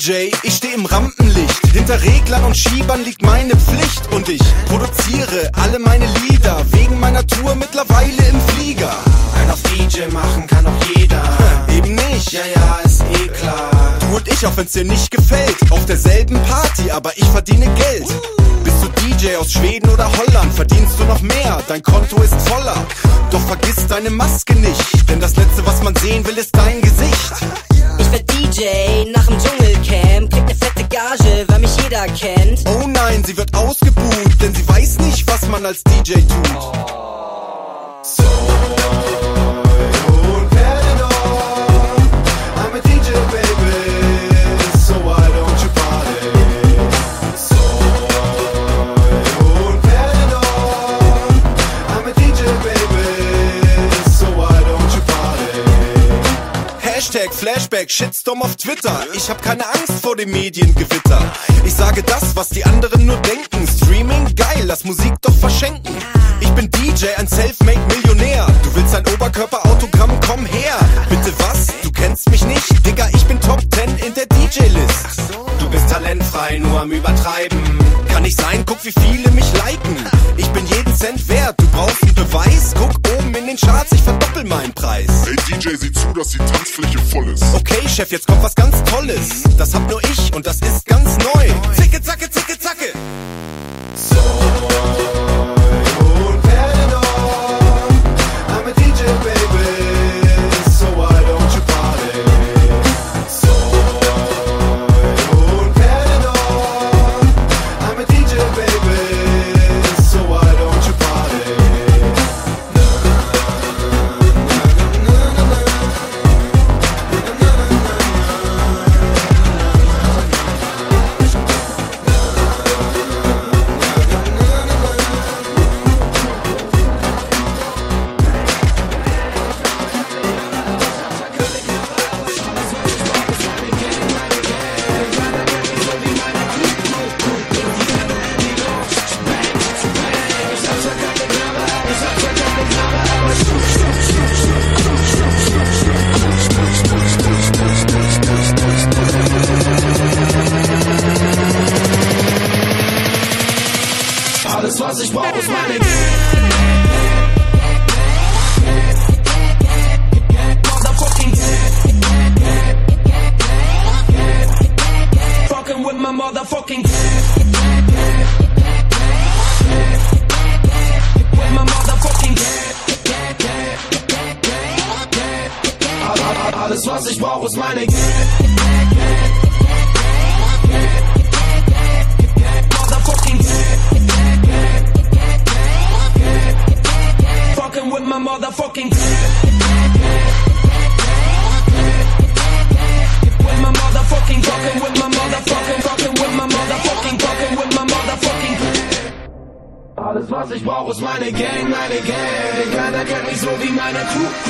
DJ, ich stehe im Rampenlicht. Hinter Reglern und Schiebern liegt meine Pflicht. Und ich produziere alle meine Lieder, wegen meiner Tour mittlerweile im Flieger. Ein auf DJ machen kann auch jeder. Eben nicht. Ja, ja, ist eh klar. Du und ich, auch wenn's dir nicht gefällt, auf derselben Party, aber ich verdiene Geld. Bist du DJ aus Schweden oder Holland, verdienst du noch mehr, dein Konto ist voller. Doch vergiss deine Maske nicht, denn das letzte, was man sehen will, ist dein Gesicht. Ich werd DJ nach dem Dschungelcamp, sie wird ausgebuht, denn sie weiß nicht, was man als DJ tut. Flashback, Shitstorm auf Twitter. Ich hab keine Angst vor dem Mediengewitter. Ich sage das, was die anderen nur denken. Streaming, geil, lass Musik doch verschenken. Ich bin DJ, ein Selfmade Millionär. Du willst ein Oberkörperautogramm, komm her. Bitte was? Du kennst mich nicht? Digga, ich bin Top 10 in der DJ-List. Du bist talentfrei, nur am Übertreiben. Kann nicht sein, guck wie viele mich liken. Ich bin jeden Cent wert, du brauchst einen Beweis. Guck oben in den Charts, ich verdoppel meinen Preis. Ey DJ, sieh zu, dass die Tanzfläche voll ist. Okay, Chef, jetzt kommt was ganz Tolles. Das hab nur ich und das ist ganz neu. Was ich brauche, ist meine motherfucking alles was ich brauche ist meine Gang, meine Gang. Keiner kennt mich so wie meine Crew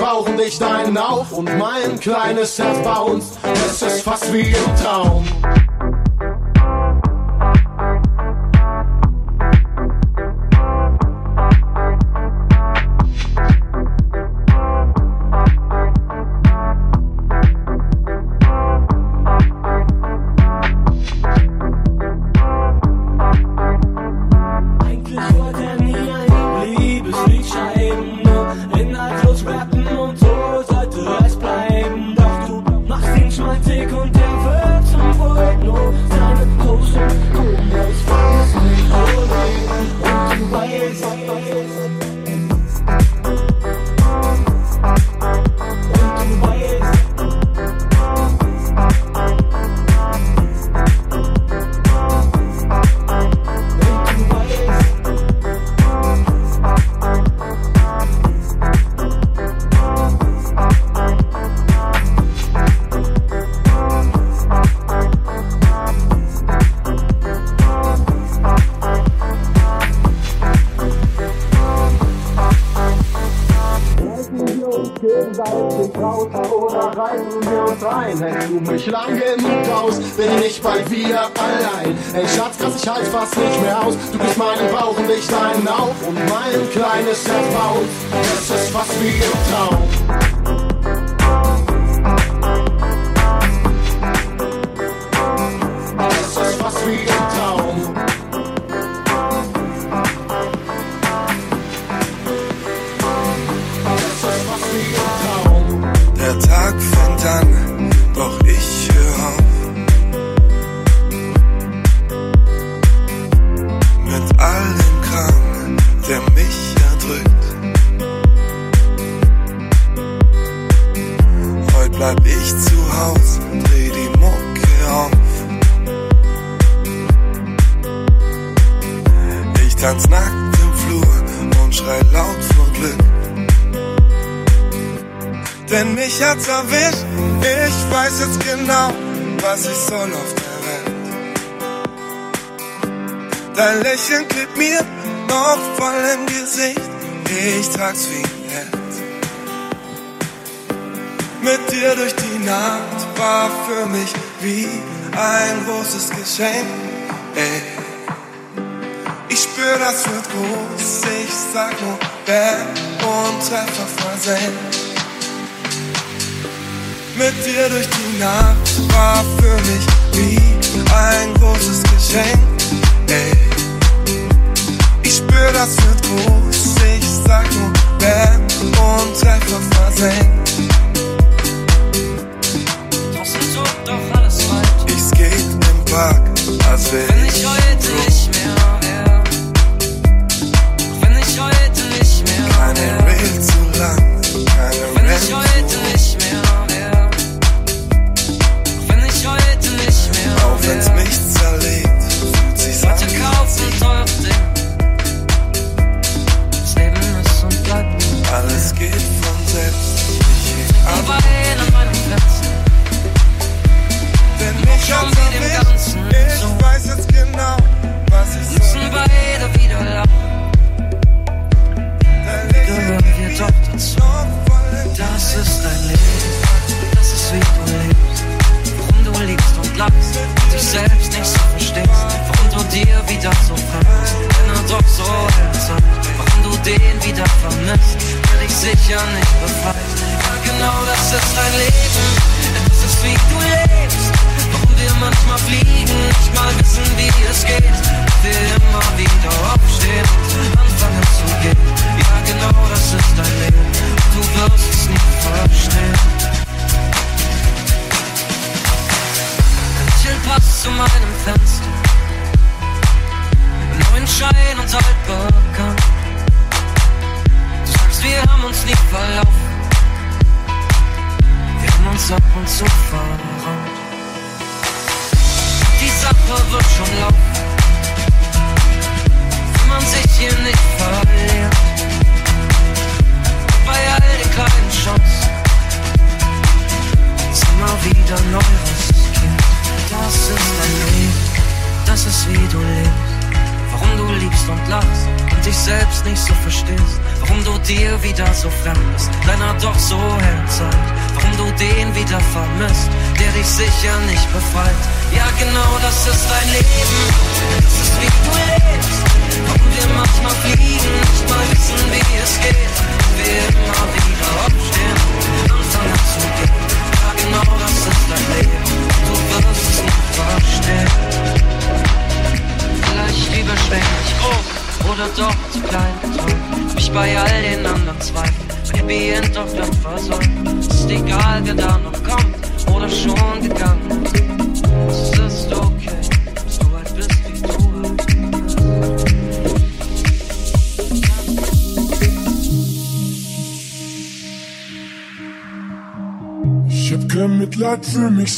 brauchen dich, deinen auch und mein kleines Herz bei uns. Es ist fast wie im Traum.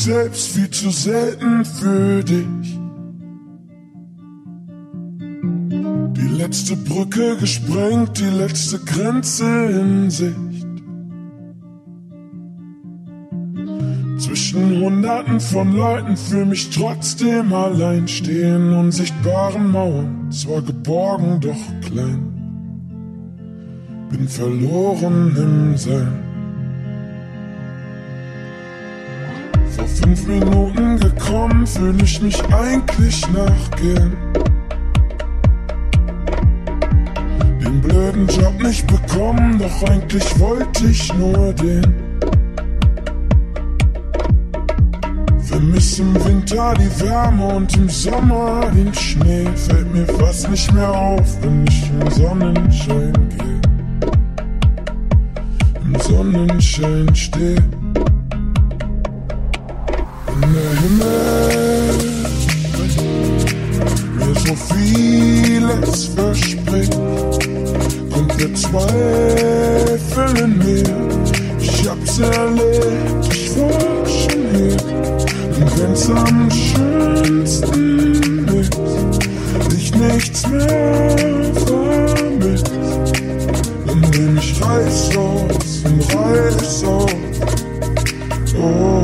selbst viel zu selten für dich. Die letzte Brücke gesprengt, die letzte Grenze in Sicht. Zwischen Hunderten von Leuten fühl mich trotzdem allein stehen, unsichtbaren Mauern, zwar geborgen, doch klein. Bin verloren im Sein. Fünf Minuten gekommen, fühl ich mich eigentlich nachgehen. Den blöden Job nicht bekommen, doch eigentlich wollte ich nur den. Vermiss im Winter die Wärme und im Sommer den Schnee. Fällt mir fast nicht mehr auf, wenn ich im Sonnenschein gehe. Im Sonnenschein steh. Der Himmel mir so vieles verspricht, kommt der Zweifel in mir. Ich hab's erlebt, ich war schon hier. Und wenn's am schönsten ist, ich nichts mehr vermisst, dann nehm ich Reiß aus und Reiß auf. Oh,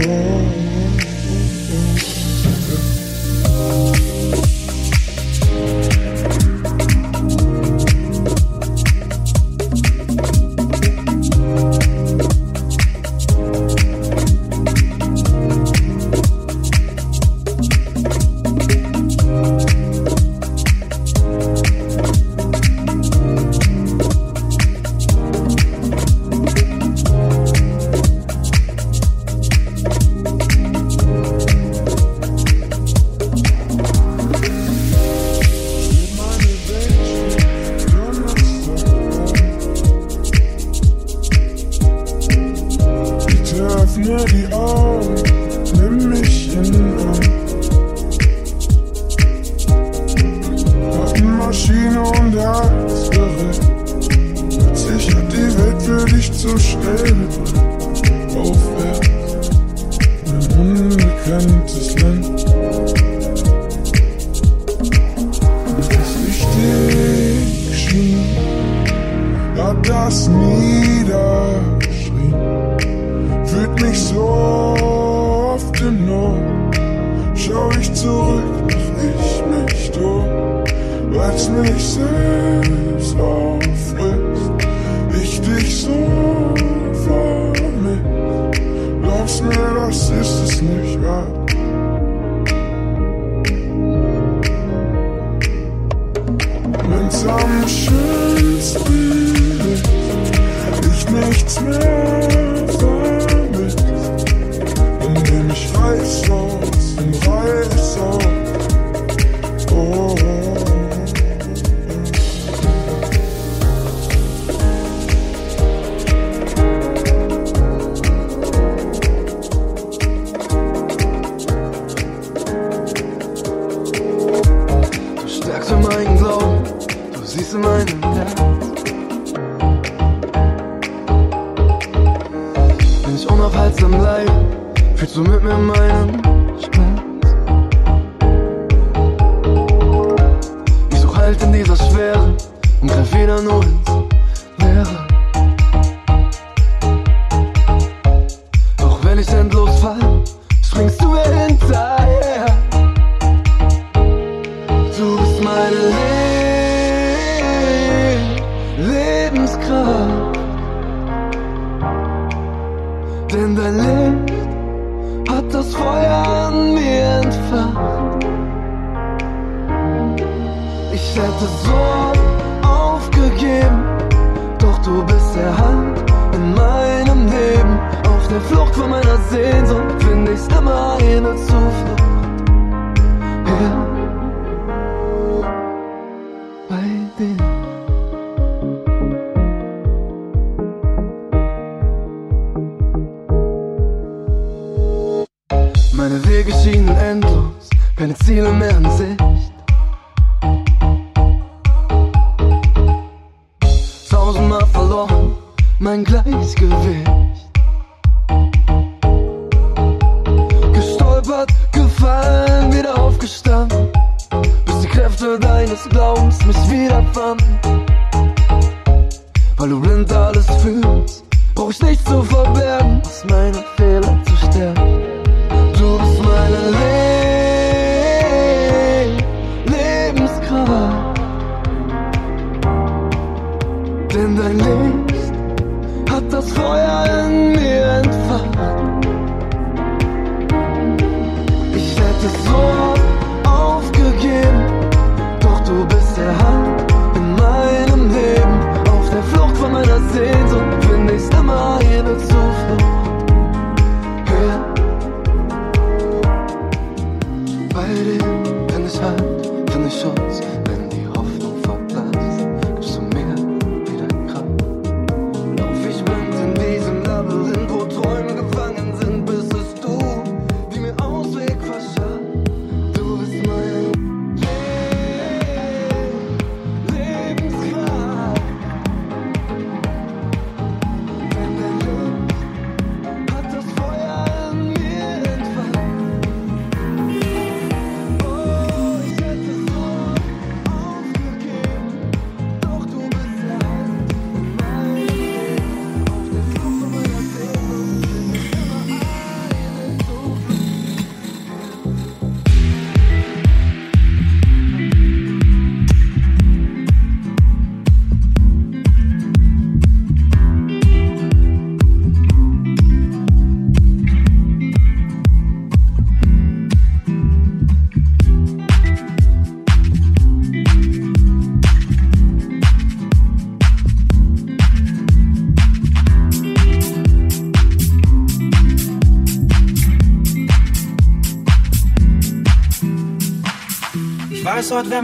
Meine Le Lebenskraft. Denn dein Licht hat das Feuer an mir entfacht. Ich hätte so aufgegeben, doch du bist der Halt in meinem Leben. Auf der Flucht von meiner Sehnsucht finde ich immer eine Zuflucht.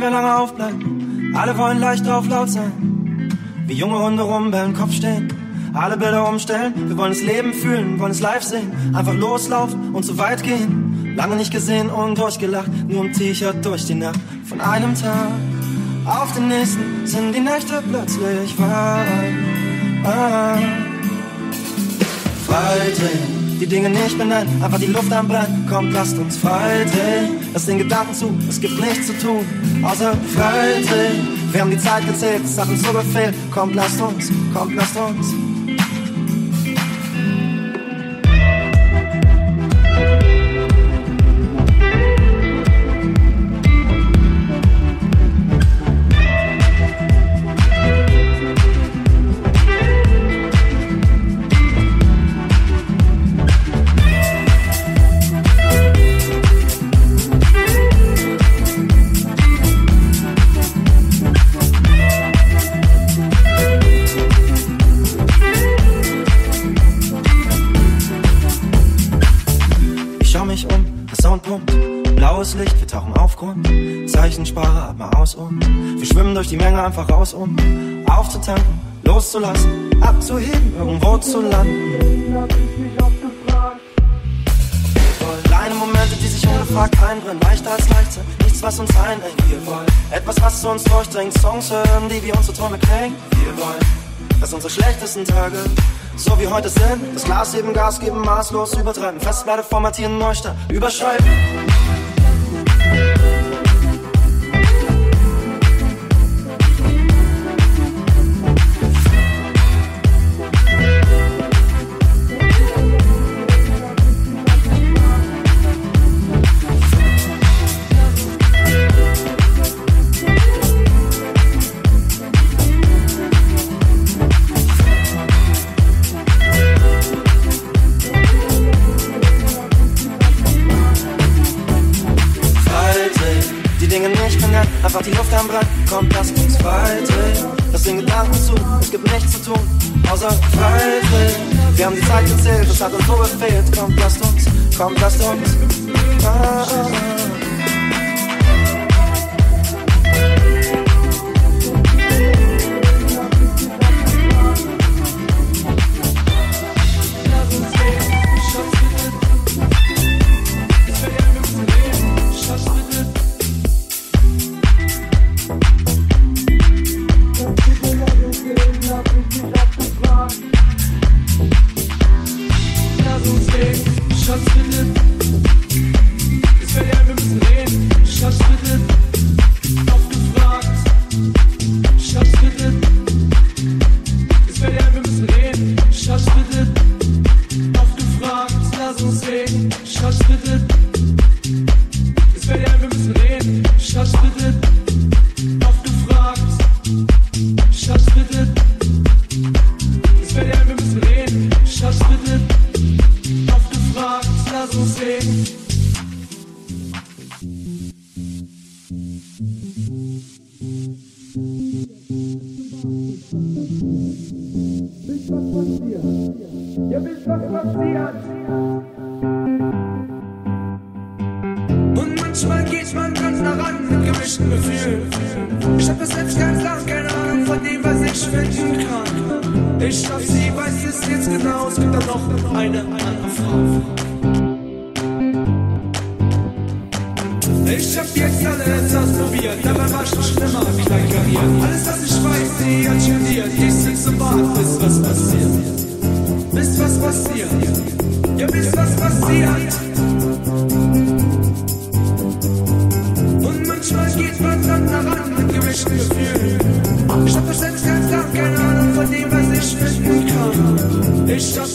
Werden wir lange aufbleiben. Alle wollen leicht auf laut sein. Wie junge Hunde rumbellen, Kopf stehen. Alle Bilder umstellen. Wir wollen das Leben fühlen, wollen es live sehen. Einfach loslaufen und so weit gehen. Lange nicht gesehen und durchgelacht. Nur im T-Shirt durch die Nacht. Von einem Tag auf den nächsten sind die Nächte plötzlich wahr. Ah. Freidrehen, die Dinge nicht benennen, einfach die Luft anbrennen. Kommt, lasst uns freidrehen. Lass den Gedanken zu, es gibt nichts zu tun, außer freidrehen. Wir haben die Zeit gezählt, es uns so befehlt. Kommt, lasst uns, kommt, lasst uns. Menge einfach raus, um aufzutanken, loszulassen, abzuheben, irgendwo zu landen. Kleine Momente, die sich ungefragt einbrennen, leichter als Leichtsinn, nichts, was uns einengt. Wir wollen etwas, was zu uns durchdringt, Songs hören, die wie unsere Träume klingen. Wir wollen, dass unsere schlechtesten Tage so wie heute sind, das Glas heben, Gas geben, maßlos übertreiben, Festplatte formatieren, Neustart, überschreiben. Ja, bis was passiert. Und manchmal geht man ganz nah ran mit gemischten Gefühlen. Gefühl. Ich hab das selbst ganz lang keine Ahnung von dem, was ich finden kann. Ich glaub, sie weiß es jetzt genau, es gibt da noch eine andere Frau. Ich hab jetzt alles ausprobiert, dabei war schon schlimmer, klein kariert. Alles, was ich weiß, sie hat studiert. Ich sitz im Bad, bis was passiert. Bis was passiert. Ja, bis was passiert. Und manchmal geht man dann daran mit gemischten Gefühlen. Ich hab doch selbst ganz klar keine Ahnung von dem, was ich finden kann. Ich hab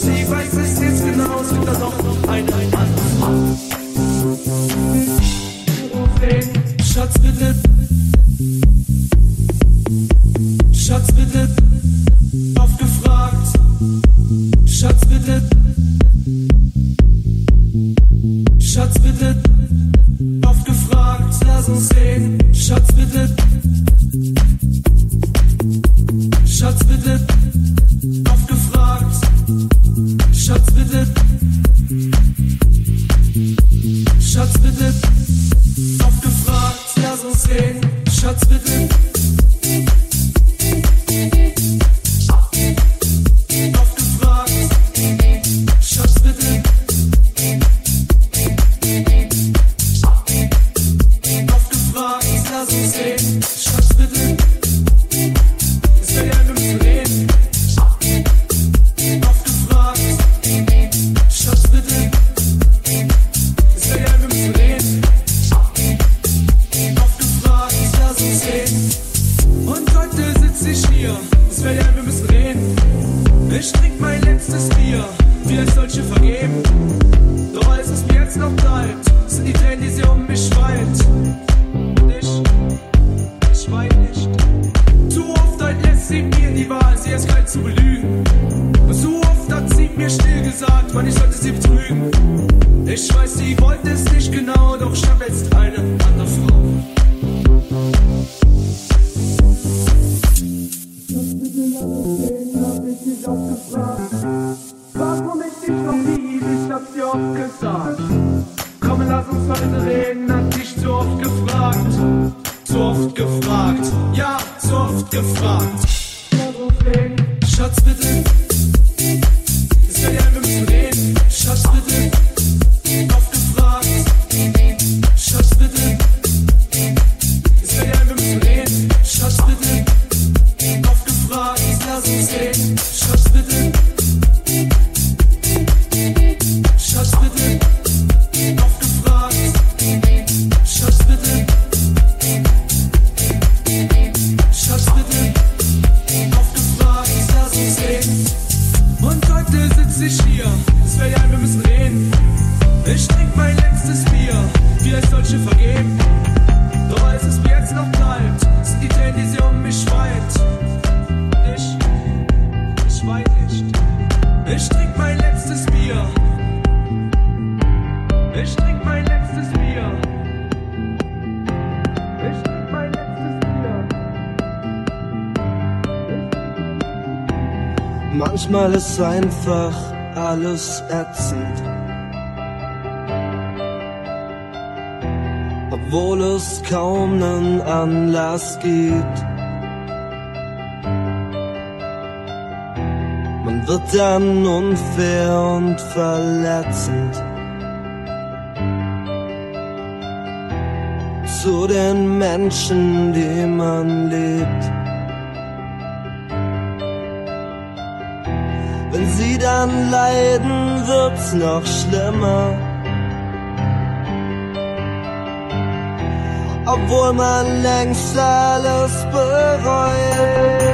Es wäre ja, wir müssen reden. Ich trink mein letztes Bier. Wie es solche vergeben. Doch als es mir jetzt noch bleibt, sind die Tränen, die sie um mich. Und ich, ich wein nicht. Ich trink mein letztes Bier. Ich trink mein letztes Bier. Ich trink mein letztes Bier. Manchmal ist einfach alles ätzend. Obwohl es kaum nen Anlass gibt. Man wird dann unfair und verletzend. Zu den Menschen, die man liebt. Wenn sie dann leiden, wird's noch schlimmer. Obwohl man längst alles bereut.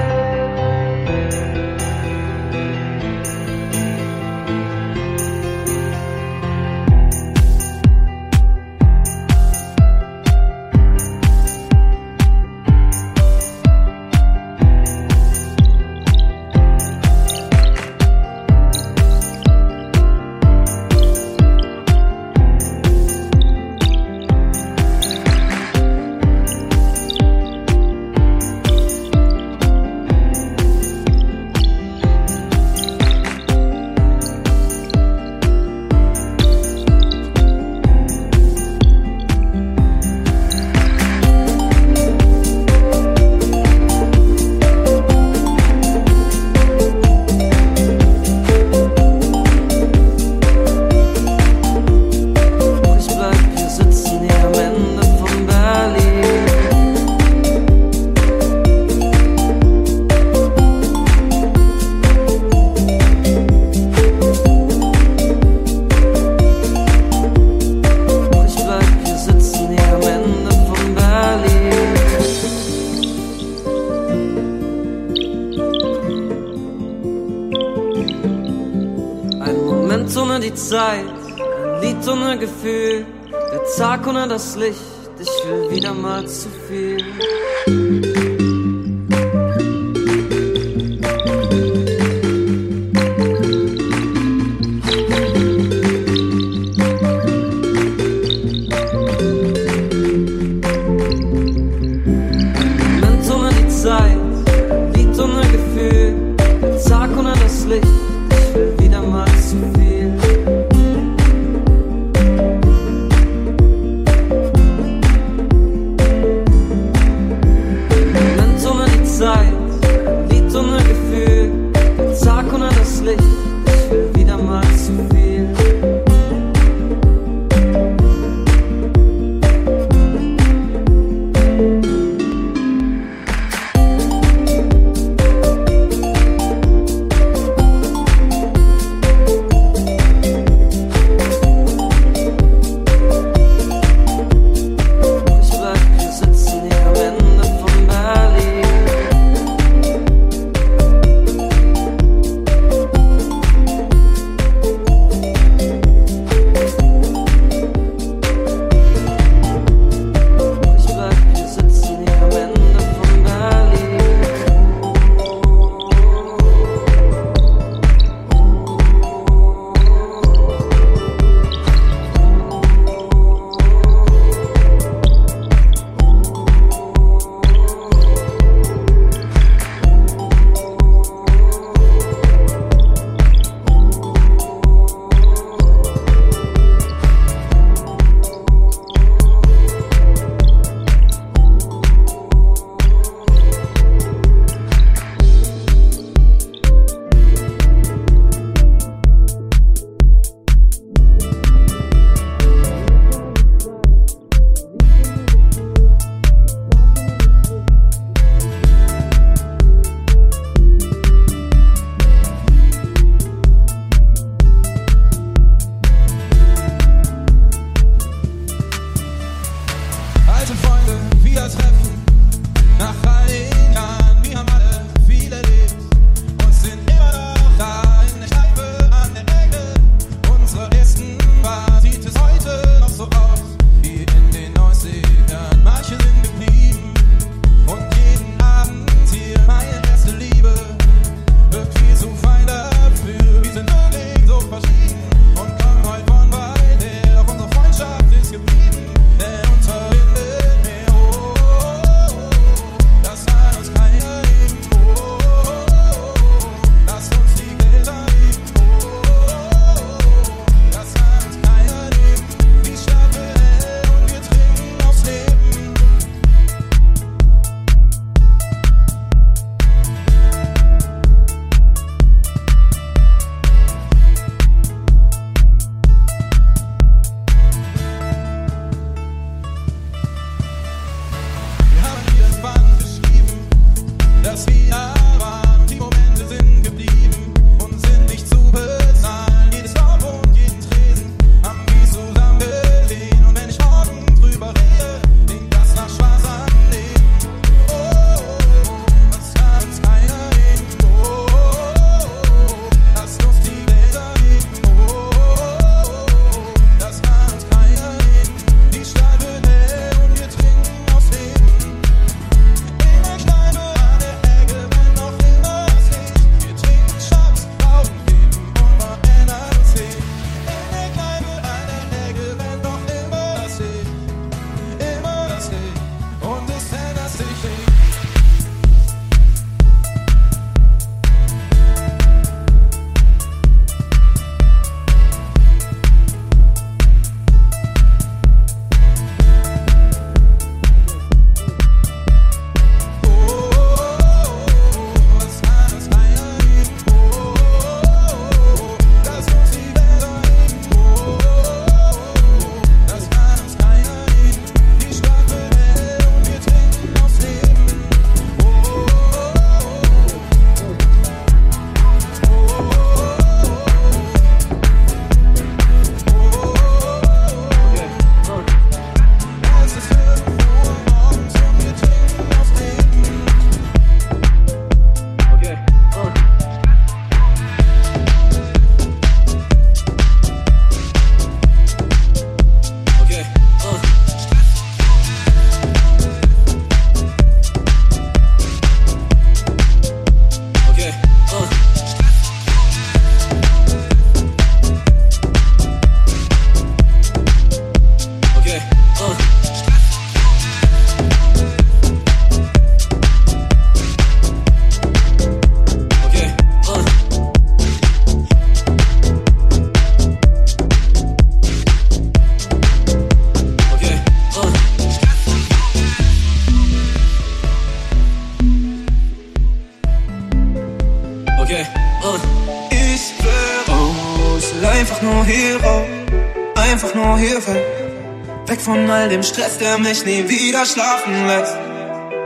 Der mich nie wieder schlafen lässt.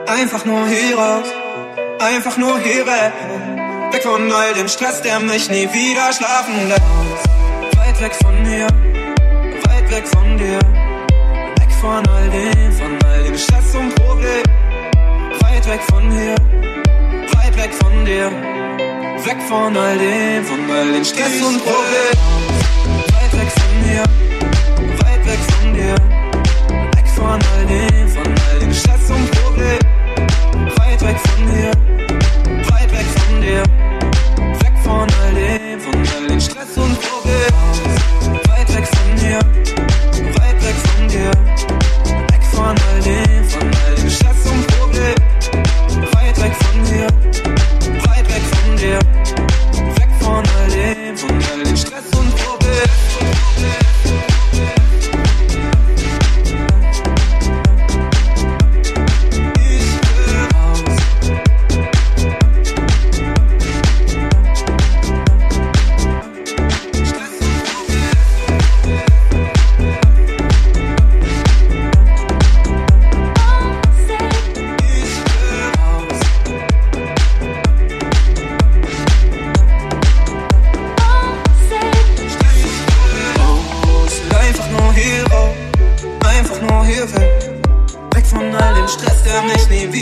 Einfach nur hier raus, einfach nur hier weg. Weg von all dem Stress, der mich nie wieder schlafen lässt. Weit weg von mir, weit weg von dir. Weg von all dem, von all dem Stress und Problem. Weit weg von hier, weit weg von dir. Weg von all dem, von all dem Stress und Problem. Von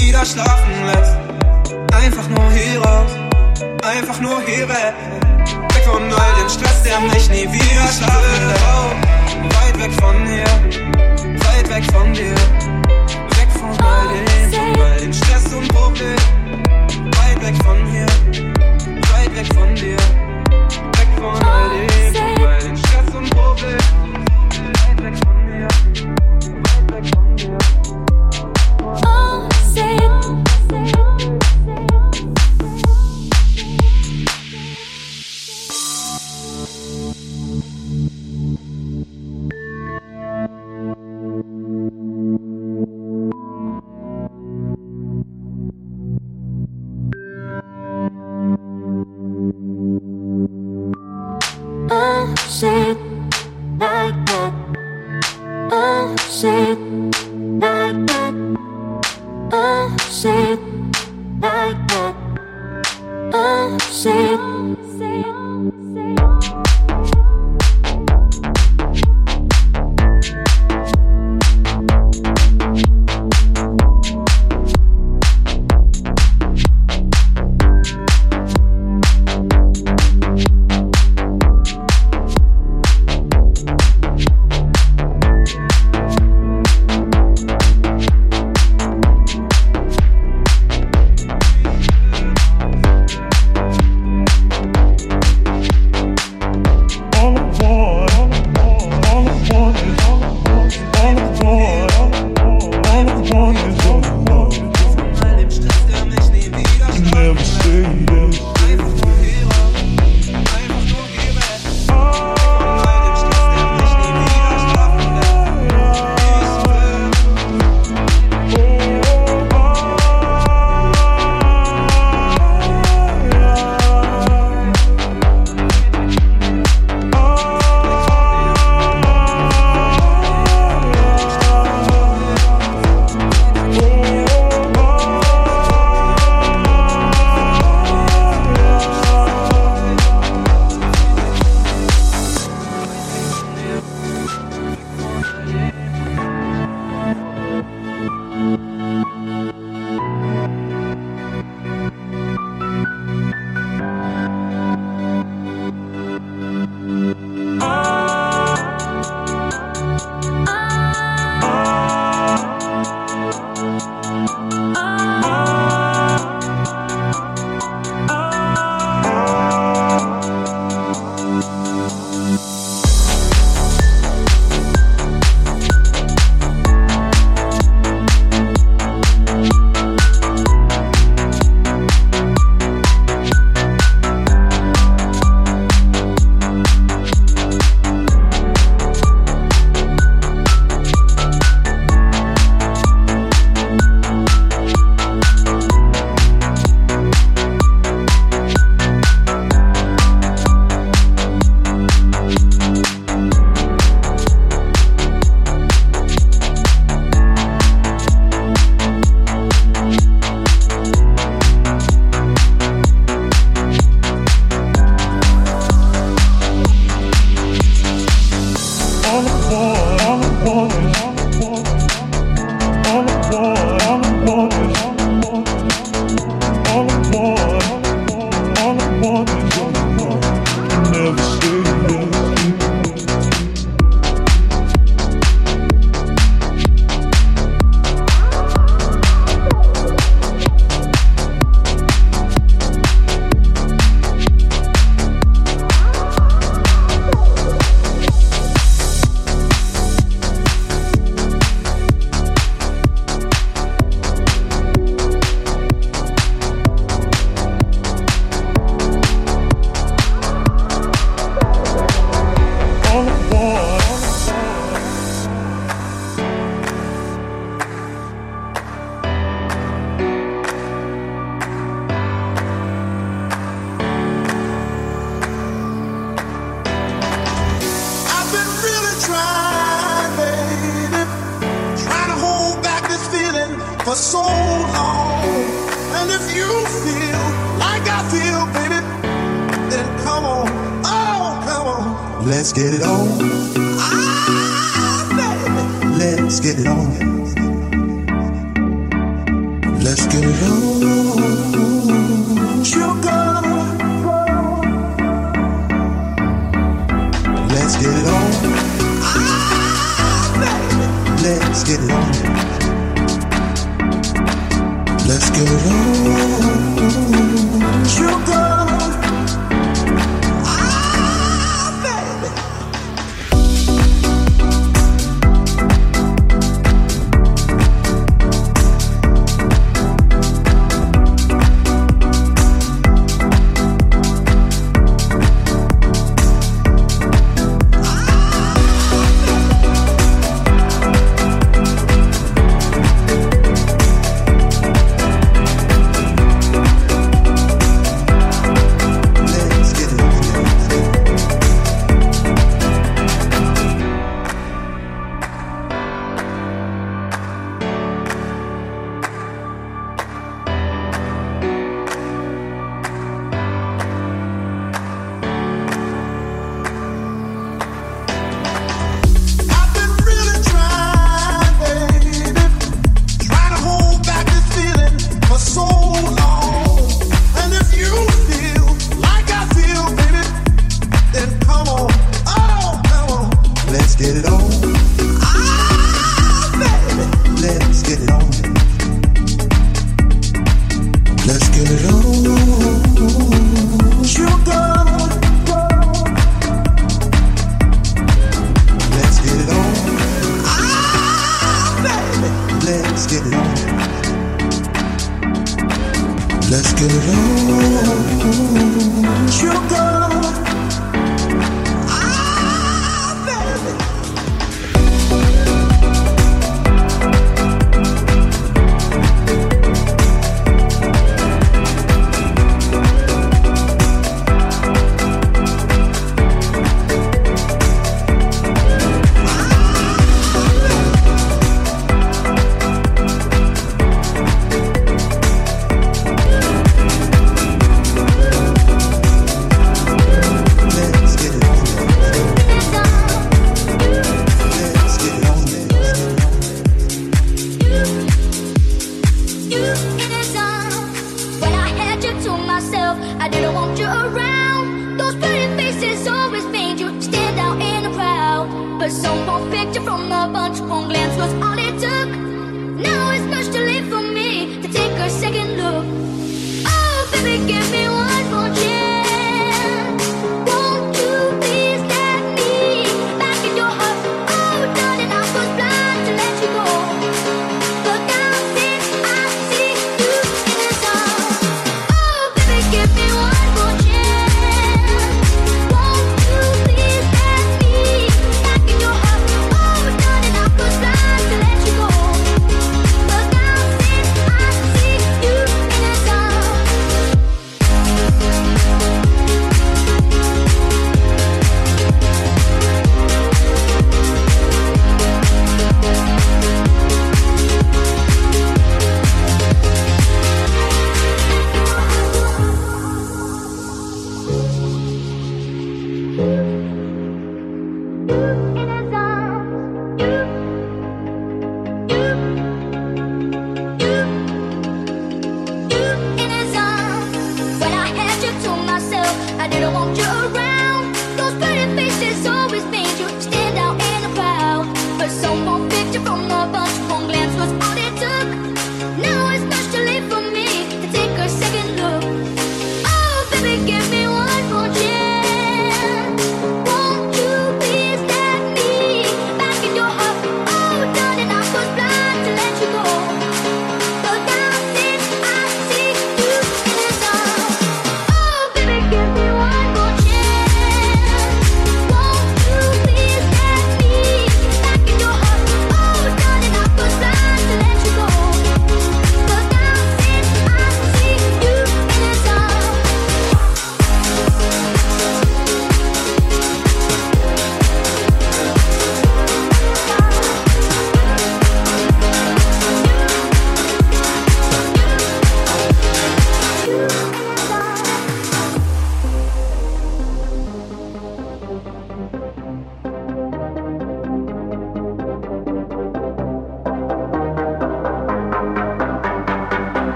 wieder schlafen lässt. Einfach nur hier raus, einfach nur hier weg. Weg von all dem Stress, der mich nie wieder schlafen lässt. Weit weg von hier, weit weg von dir. Weg von all dem, von all dem Stress und Problem. Weit weg von hier, weit weg von dir. Weg von all dem, von all dem Stress und Problem. Weit weg von mir,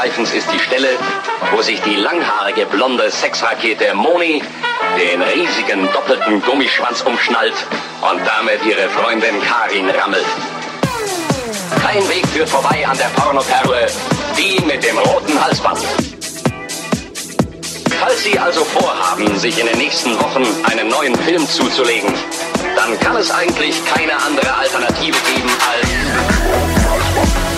Streifens ist die Stelle, wo sich die langhaarige blonde Sexrakete Moni den riesigen doppelten Gummischwanz umschnallt und damit ihre Freundin Karin rammelt. Kein Weg führt vorbei an der Pornoperle, die mit dem roten Halsband. Falls Sie also vorhaben, sich in den nächsten Wochen einen neuen Film zuzulegen, dann kann es eigentlich keine andere Alternative geben als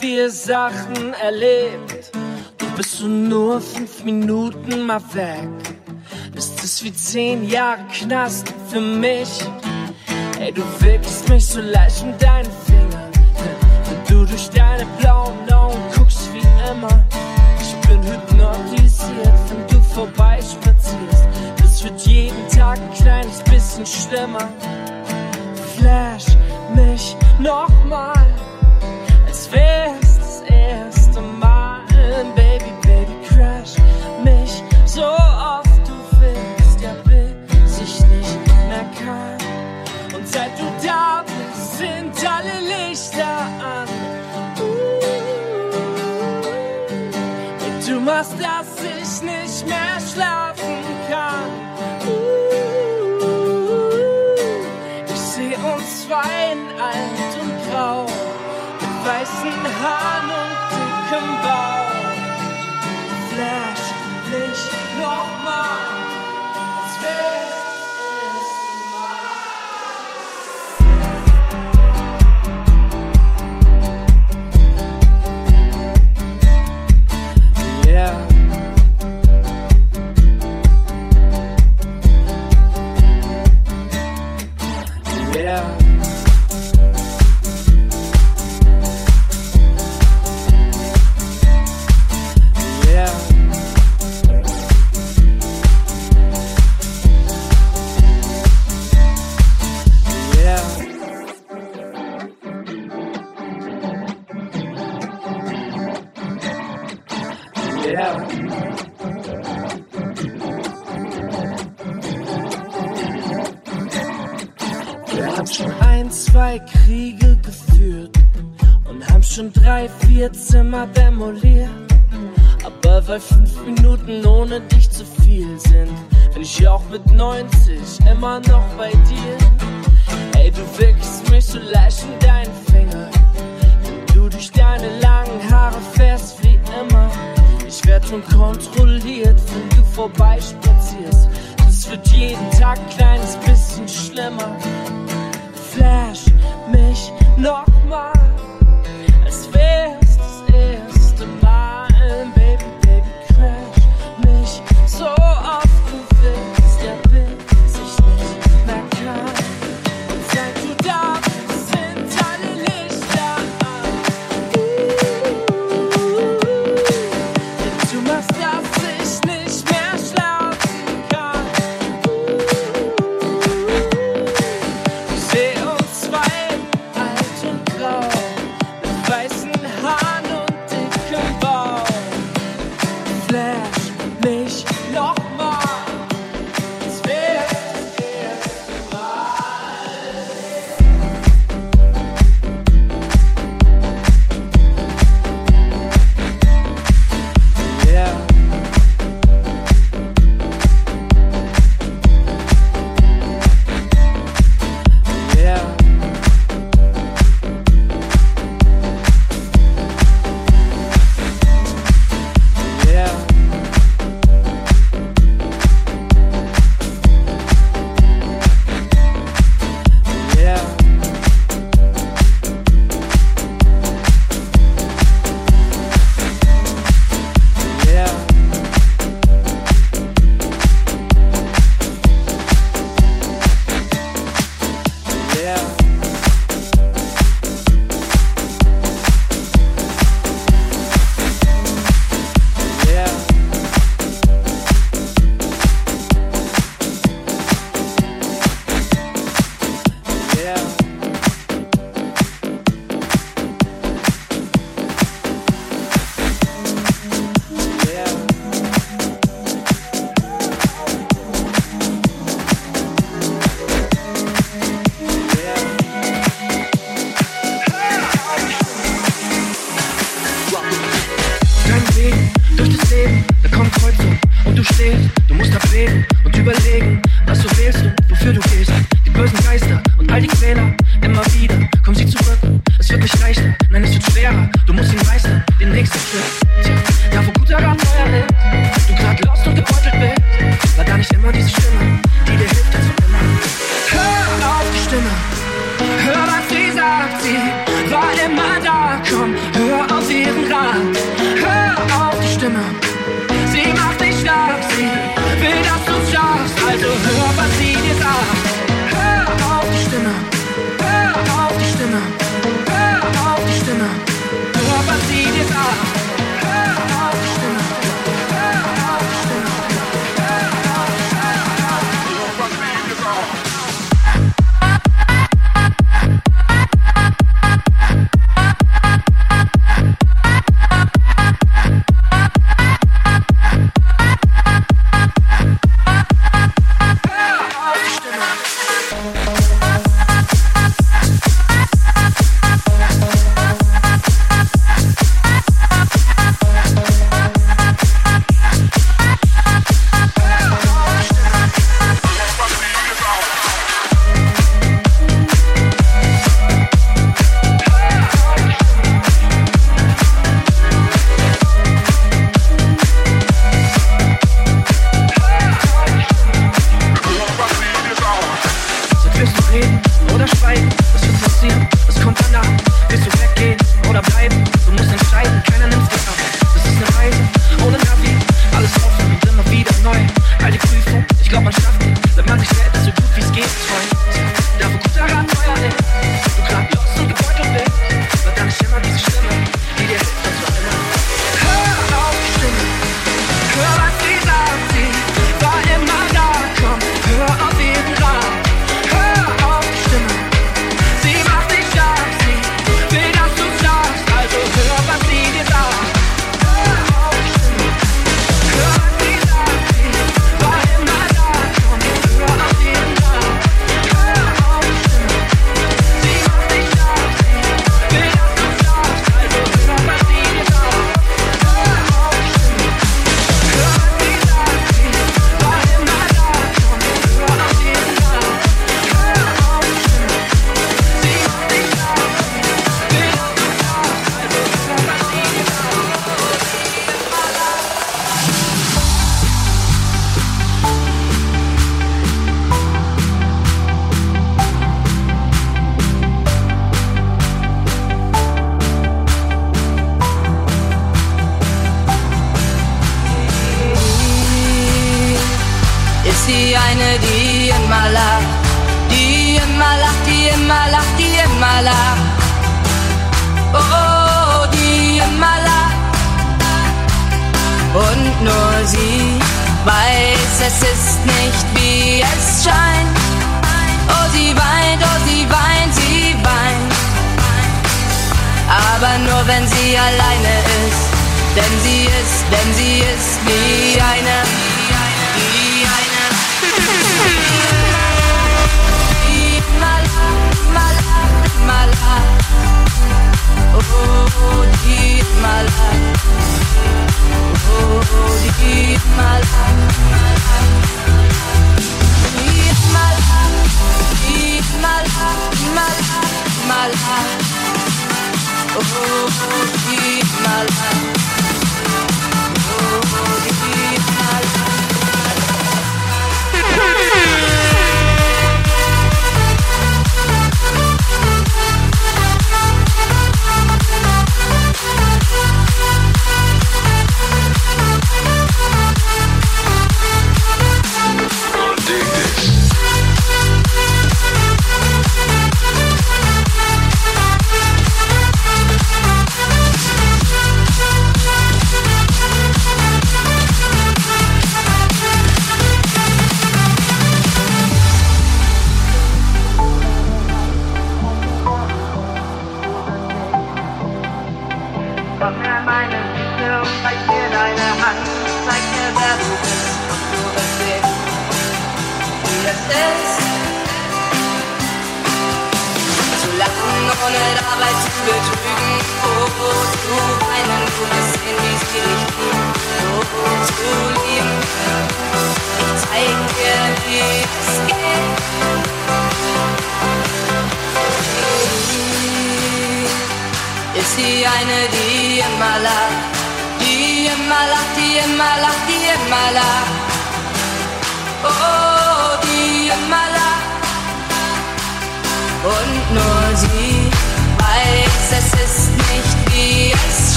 viel Sachen erlebt. Du bist so nur fünf Minuten mal weg. Ist es wie zehn Jahre Knast für mich? Ey, du wickst mich so leicht mit deinen Fingern. Wenn du durch deine blauen Augen guckst wie immer. Ich bin hypnotisiert, wenn du vorbeispazierst. Das wird jeden Tag ein kleines bisschen schlimmer. Flash mich noch weil fünf Minuten ohne dich zu viel sind. Bin ich auch mit 90 immer noch bei dir. Ey, du wirkst mich so leicht in deinen Finger. Wenn du durch deine langen Haare fährst wie immer. Ich werd unkontrolliert, wenn du vorbeispazierst. Es wird jeden Tag ein kleines bisschen schlimmer.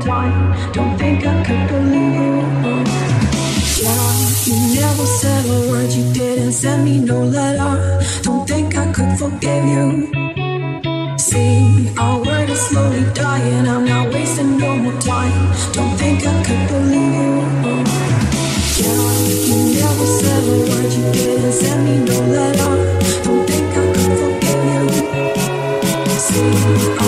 Time. Don't think I could believe you. Yeah, you never said a word. You didn't send me no letter. Don't think I could forgive you. See, our word is slowly dying. I'm not wasting no more time. Don't think I could believe you. Yeah, you never said a word. You didn't send me no letter. Don't think I could forgive you. See,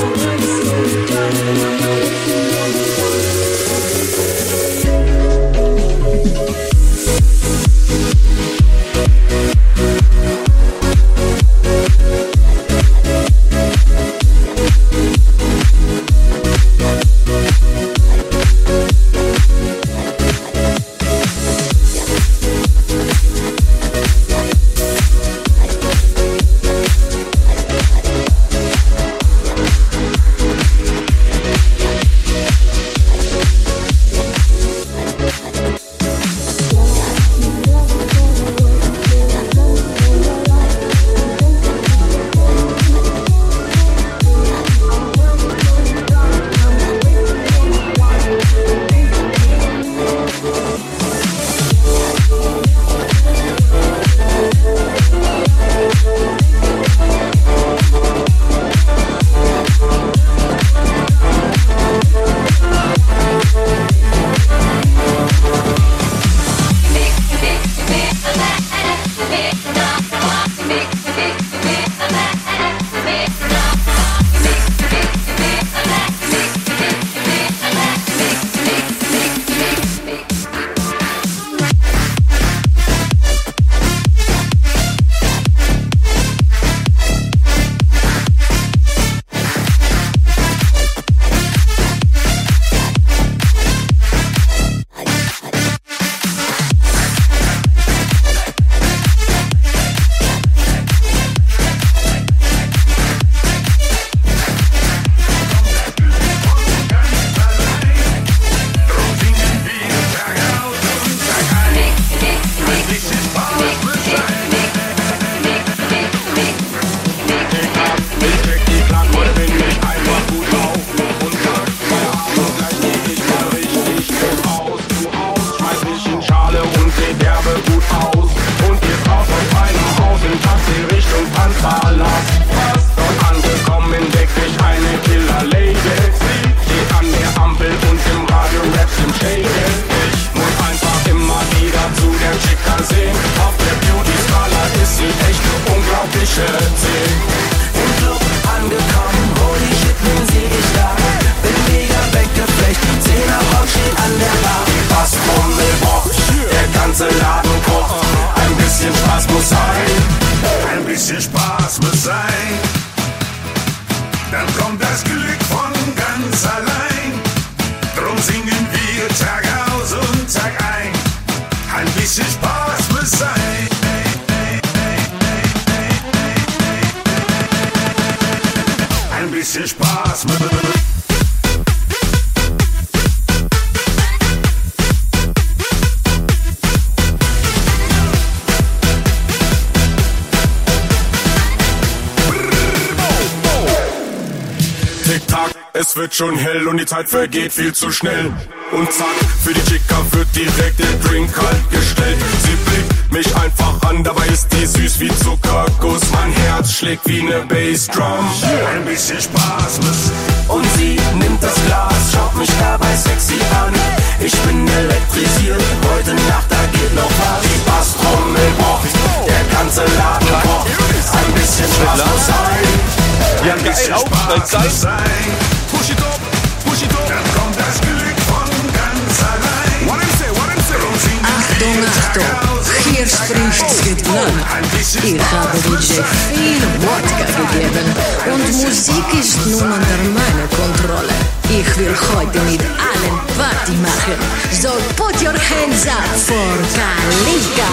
bisschen Es wird schon hell und die Zeit vergeht viel zu schnell. Und zack, für die Chica wird direkt der Drink kalt gestellt. Sie blickt mich einfach an, dabei ist die süß wie Zuckerguss. Mein Herz schlägt wie ne Bassdrum. Ein bisschen Spaß muss. Und sie nimmt das Glas, schaut mich dabei sexy an. Ich bin elektrisiert, heute Nacht, da geht noch was. Die Basstrommel pocht, der ganze Laden kocht. Ein bisschen Spaß muss sein. Ja, geil, Aufmerksamkeit sein. Push it up, push it up. Dann kommt das Glück von ganz allein. What I'm say, what I'm say. Achtung, Achtung, hier spricht ein. Svetlana. Ein bisschen Ich habe Spaß muss DJ viel Wodka gegeben und Musik ist nun unter meiner Kontrolle. Ich will heute mit allen Party machen. So put your hands up for Kalika.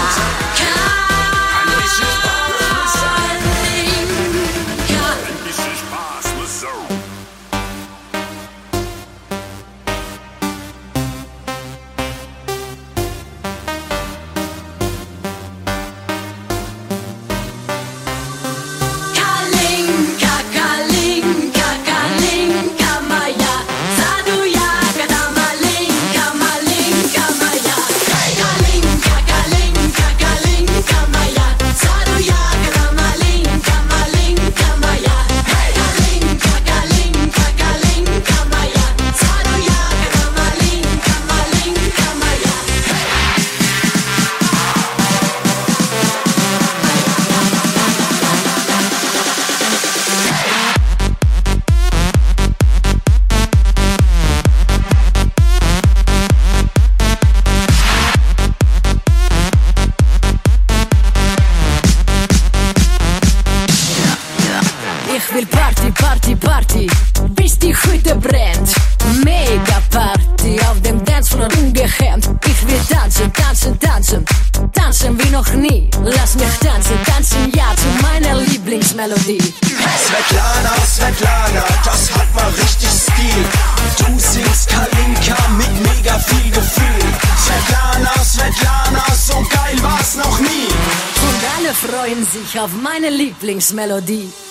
melody.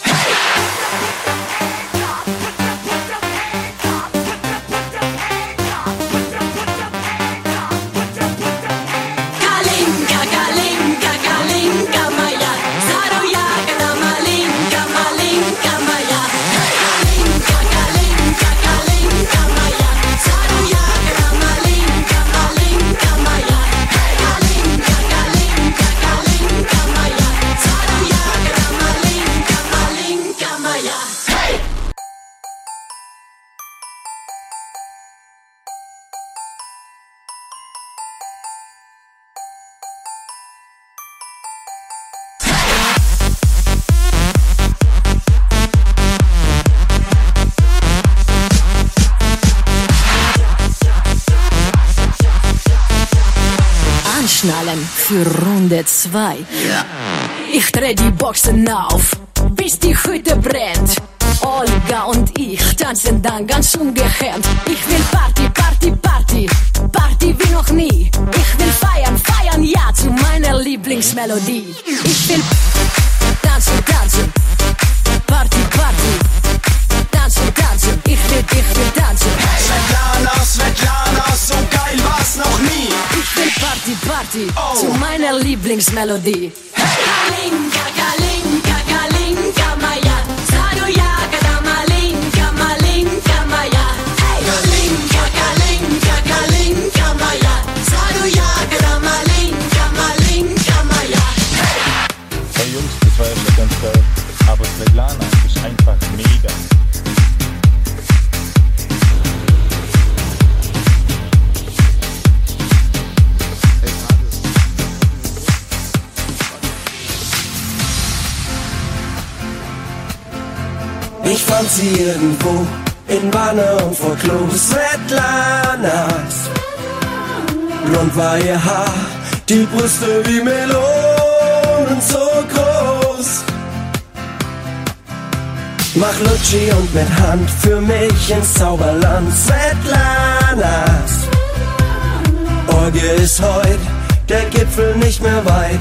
Runde 2. Ich dreh die Boxen auf, bis die Hütte brennt. Olga und ich tanzen dann ganz ungehemmt. Ich will Party, Party, Party, Party wie noch nie. Ich will feiern, feiern, ja zu meiner Lieblingsmelodie. Ich will tanzen, tanzen, Party, Party, tanzen, tanzen. Ich will, ich will tanzen. Svetlana, Svetlana, so geil war's noch nie. Ich will Party, Party zu meiner Lieblingsmelodie. Kalinka, Kalinka, Kalinka, Maya. Zarujaga da malinka, malinka, Maya. Kalinka, Kalinka, Kalinka, Maya. Zarujaga da malinka, malinka, Maya. Hey Jungs, das war ja schon ganz geil. Aber Svetlana ist einfach mega. Ich fand sie irgendwo in Wanne und vor Klo. Svetlana, blond war ihr Haar, die Brüste wie Melonen so groß. Mach Lutschi und mit Hand für mich ins Zauberland. Svetlanas Orgie ist heut, der Gipfel nicht mehr weit.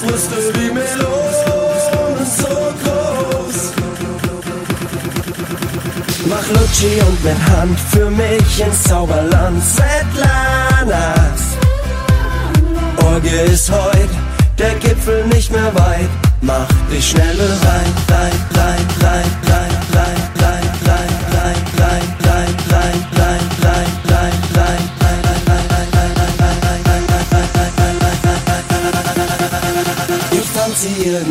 die Brüste wie Melonen so groß. Mach Lutschi und mit Hand für mich ins Zauberland. Svetlanas Orgie ist heut, der Gipfel nicht mehr weit. Mach dich schnell bereit, rein, rein, rein, rein, rein, Ziel